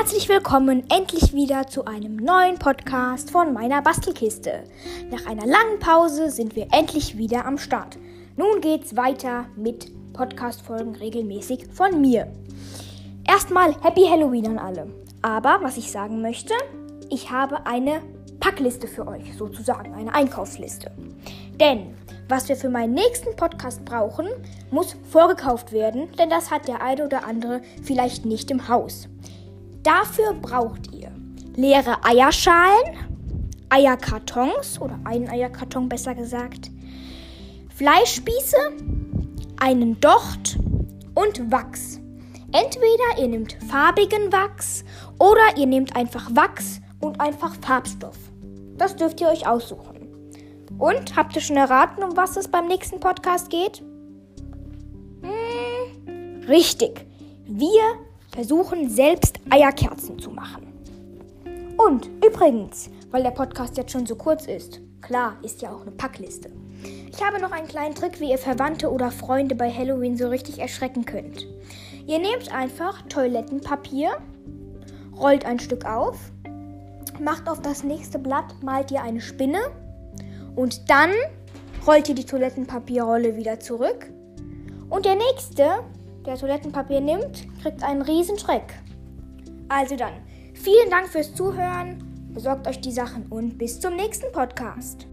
Herzlich willkommen endlich wieder zu einem neuen Podcast von meiner Bastelkiste. Nach einer langen Pause sind wir endlich wieder am Start. Nun geht's weiter mit Podcast-Folgen regelmäßig von mir. Erstmal Happy Halloween an alle. Aber was ich sagen möchte, ich habe eine Packliste für euch, sozusagen eine Einkaufsliste. Denn was wir für meinen nächsten Podcast brauchen, muss vorgekauft werden, denn das hat der eine oder andere vielleicht nicht im Haus. Dafür braucht ihr leere Eierschalen, Eierkartons oder einen Eierkarton besser gesagt, Fleischspieße, einen Docht und Wachs. Entweder ihr nehmt farbigen Wachs oder ihr nehmt einfach Wachs und einfach Farbstoff. Das dürft ihr euch aussuchen. Und habt ihr schon erraten, um was es beim nächsten Podcast geht? Hm, richtig. Wir versuchen selbst Eierkerzen zu machen. Und übrigens, weil der Podcast jetzt schon so kurz ist, klar, ist ja auch eine Packliste. Ich habe noch einen kleinen Trick, wie ihr Verwandte oder Freunde bei Halloween so richtig erschrecken könnt. Ihr nehmt einfach Toilettenpapier, rollt ein Stück auf, macht auf das nächste Blatt, malt ihr eine Spinne und dann rollt ihr die Toilettenpapierrolle wieder zurück. Und der nächste, der Toilettenpapier nimmt, kriegt einen Riesenschreck. Also dann, vielen Dank fürs Zuhören. Besorgt euch die Sachen und bis zum nächsten Podcast.